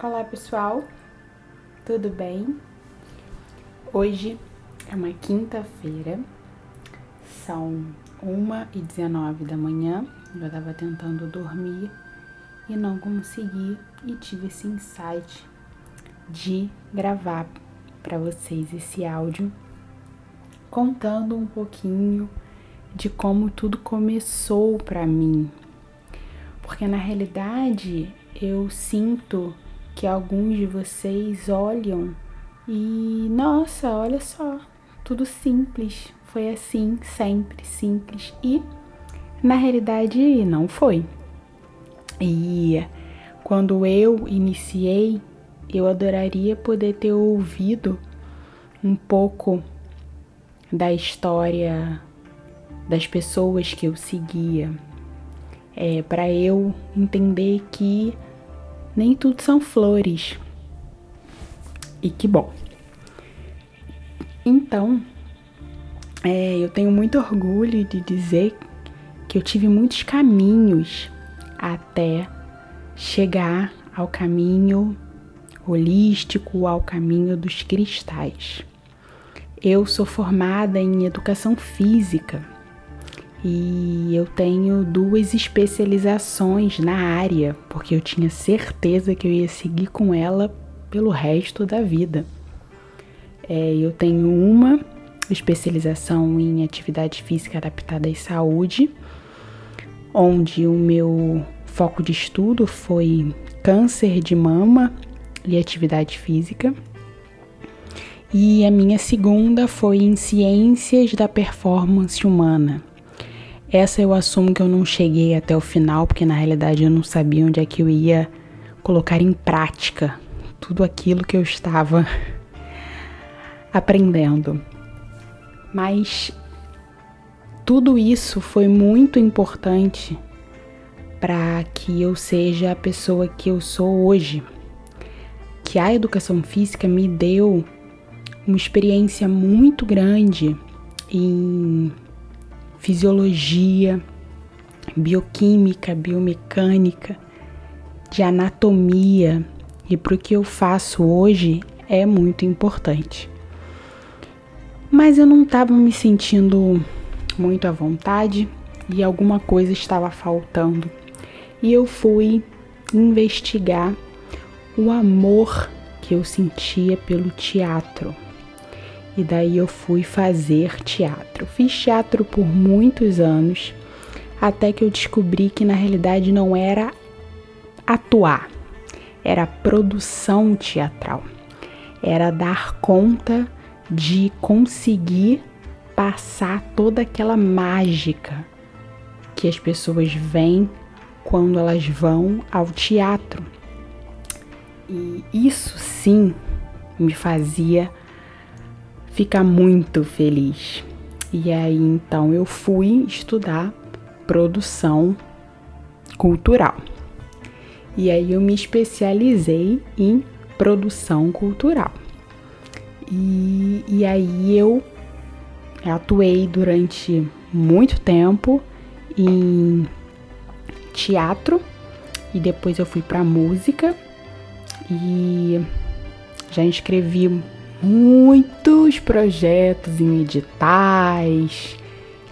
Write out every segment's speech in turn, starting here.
Olá pessoal, tudo bem? Hoje é uma quinta-feira, são 1h19 da manhã, eu tava tentando dormir e não consegui e tive esse insight de gravar para vocês esse áudio contando um pouquinho de como tudo começou para mim. Porque na realidade eu sinto que alguns de vocês olham e nossa, olha só, tudo simples, foi assim, sempre simples. E na realidade não foi. E quando eu iniciei, eu adoraria poder ter ouvido um pouco da história das pessoas que eu seguia, é, para eu entender que nem tudo são flores. E que bom. Então, é, eu tenho muito orgulho de dizer que eu tive muitos caminhos até chegar ao caminho holístico, ao caminho dos cristais. Eu sou formada em educação física e eu tenho duas especializações na área, porque eu tinha certeza que eu ia seguir com ela pelo resto da vida. É, eu tenho uma especialização em atividade física adaptada à saúde, onde o meu foco de estudo foi câncer de mama e atividade física. E a minha segunda foi em ciências da performance humana essa eu assumo que eu não cheguei até o final, porque na realidade eu não sabia onde é que eu ia colocar em prática tudo aquilo que eu estava aprendendo. Mas tudo isso foi muito importante para que eu seja a pessoa que eu sou hoje. Que a educação física me deu uma experiência muito grande em fisiologia, bioquímica, biomecânica, de anatomia e para o que eu faço hoje é muito importante. Mas eu não estava me sentindo muito à vontade e alguma coisa estava faltando. E eu fui investigar o amor que eu sentia pelo teatro. E daí eu fui fazer teatro. Fiz teatro por muitos anos, até que eu descobri que na realidade não era atuar, era produção teatral. Era dar conta de conseguir passar toda aquela mágica que as pessoas veem quando elas vão ao teatro. E isso sim me fazia ficar muito feliz. E aí então eu fui estudar produção cultural. E aí eu me especializei em produção cultural. E, e aí eu atuei durante muito tempo em teatro e depois eu fui para música e já escrevi muitos projetos em editais,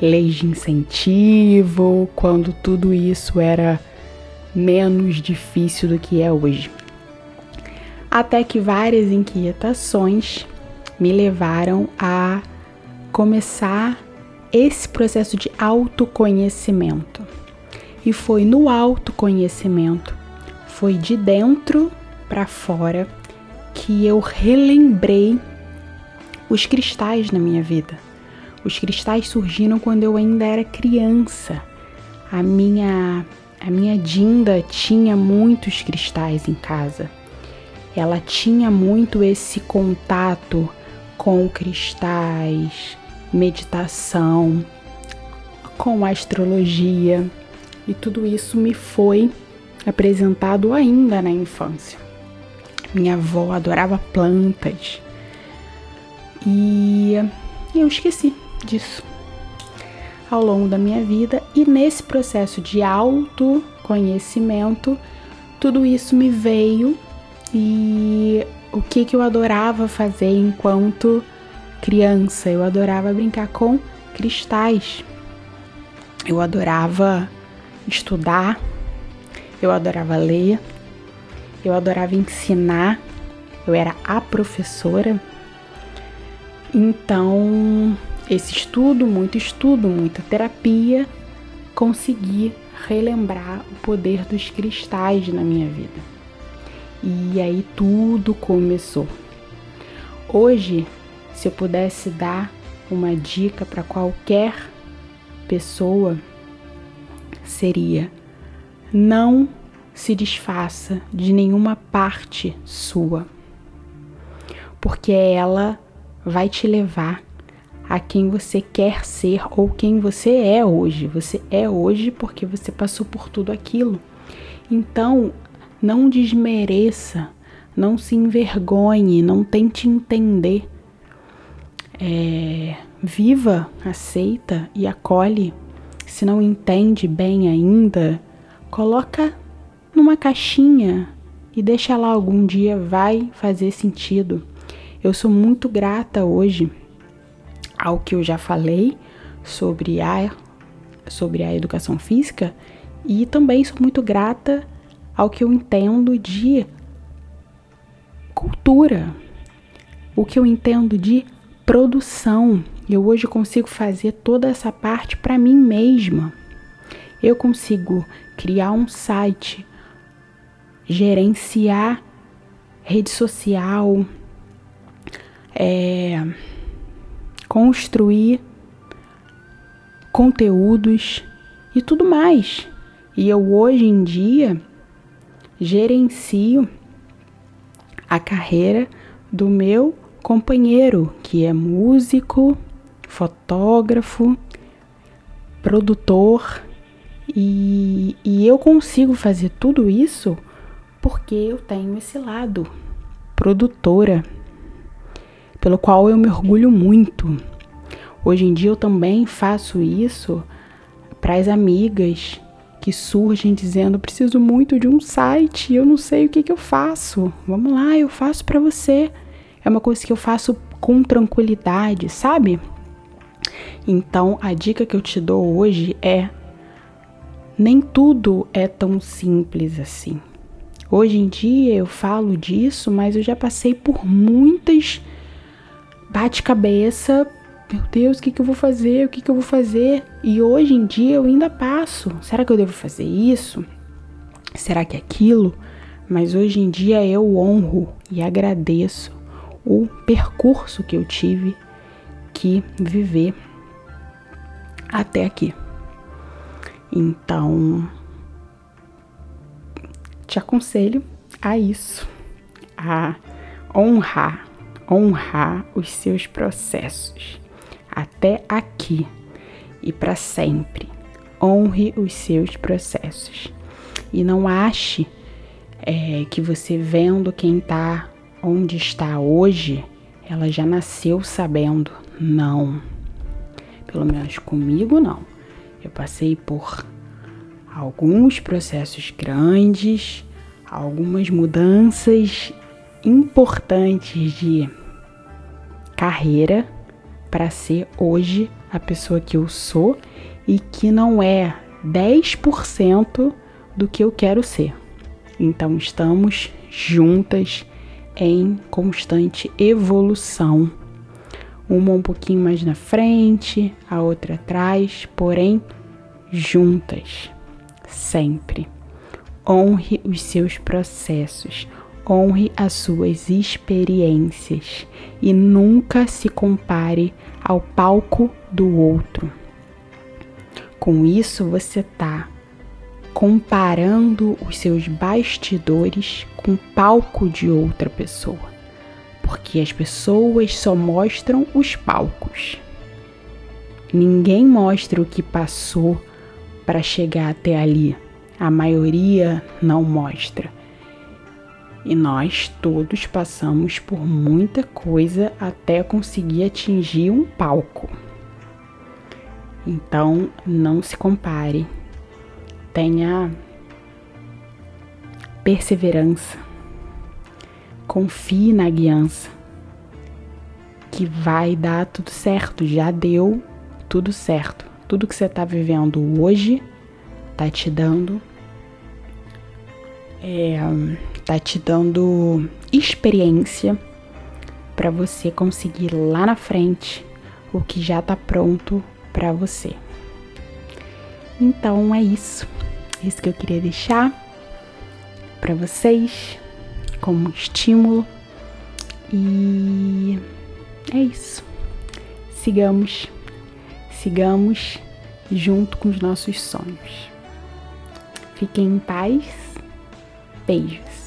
leis de incentivo, quando tudo isso era menos difícil do que é hoje. Até que várias inquietações me levaram a começar esse processo de autoconhecimento. E foi no autoconhecimento, foi de dentro para fora que eu relembrei os cristais na minha vida. Os cristais surgiram quando eu ainda era criança. A minha a minha Dinda tinha muitos cristais em casa. Ela tinha muito esse contato com cristais, meditação, com astrologia, e tudo isso me foi apresentado ainda na infância. Minha avó adorava plantas. E eu esqueci disso ao longo da minha vida e nesse processo de autoconhecimento, tudo isso me veio E o que, que eu adorava fazer enquanto criança? Eu adorava brincar com cristais. Eu adorava estudar, eu adorava ler, eu adorava ensinar, eu era a professora. Então, esse estudo, muito estudo, muita terapia, consegui relembrar o poder dos cristais na minha vida. E aí tudo começou. Hoje, se eu pudesse dar uma dica para qualquer pessoa, seria: não se desfaça de nenhuma parte sua, porque ela vai te levar a quem você quer ser ou quem você é hoje. Você é hoje porque você passou por tudo aquilo. Então, não desmereça, não se envergonhe, não tente entender. É, viva, aceita e acolhe. Se não entende bem ainda, coloca numa caixinha e deixa lá algum dia vai fazer sentido. Eu sou muito grata hoje ao que eu já falei sobre a, sobre a educação física e também sou muito grata ao que eu entendo de cultura, o que eu entendo de produção. Eu hoje consigo fazer toda essa parte para mim mesma. Eu consigo criar um site, gerenciar rede social, é, construir conteúdos e tudo mais. E eu hoje em dia gerencio a carreira do meu companheiro, que é músico, fotógrafo, produtor, e, e eu consigo fazer tudo isso porque eu tenho esse lado produtora pelo qual eu me orgulho muito. Hoje em dia eu também faço isso para as amigas que surgem dizendo: preciso muito de um site, eu não sei o que, que eu faço. Vamos lá, eu faço para você. É uma coisa que eu faço com tranquilidade, sabe? Então a dica que eu te dou hoje é: nem tudo é tão simples assim. Hoje em dia eu falo disso, mas eu já passei por muitas bate-cabeça. Meu Deus, o que, que eu vou fazer? O que, que eu vou fazer? E hoje em dia eu ainda passo. Será que eu devo fazer isso? Será que é aquilo? Mas hoje em dia eu honro e agradeço o percurso que eu tive que viver até aqui. Então, te aconselho a isso, a honrar honrar os seus processos. Até aqui e para sempre. Honre os seus processos. E não ache é, que você vendo quem está onde está hoje, ela já nasceu sabendo. Não. Pelo menos comigo, não. Eu passei por alguns processos grandes, algumas mudanças importantes de carreira para ser hoje a pessoa que eu sou e que não é 10% do que eu quero ser. Então estamos juntas em constante evolução. Uma um pouquinho mais na frente, a outra atrás, porém juntas, sempre. Honre os seus processos, honre as suas experiências e nunca se compare ao palco do outro. Com isso, você está comparando os seus bastidores com o palco de outra pessoa, porque as pessoas só mostram os palcos. Ninguém mostra o que passou para chegar até ali. A maioria não mostra. E nós todos passamos por muita coisa até conseguir atingir um palco. Então, não se compare. Tenha perseverança. Confie na guiança. Que vai dar tudo certo. Já deu tudo certo. Tudo que você está vivendo hoje tá te dando. É, tá te dando experiência para você conseguir lá na frente o que já tá pronto para você. Então é isso. Isso que eu queria deixar para vocês como estímulo. E é isso. Sigamos, sigamos junto com os nossos sonhos. Fiquem em paz. Beijos.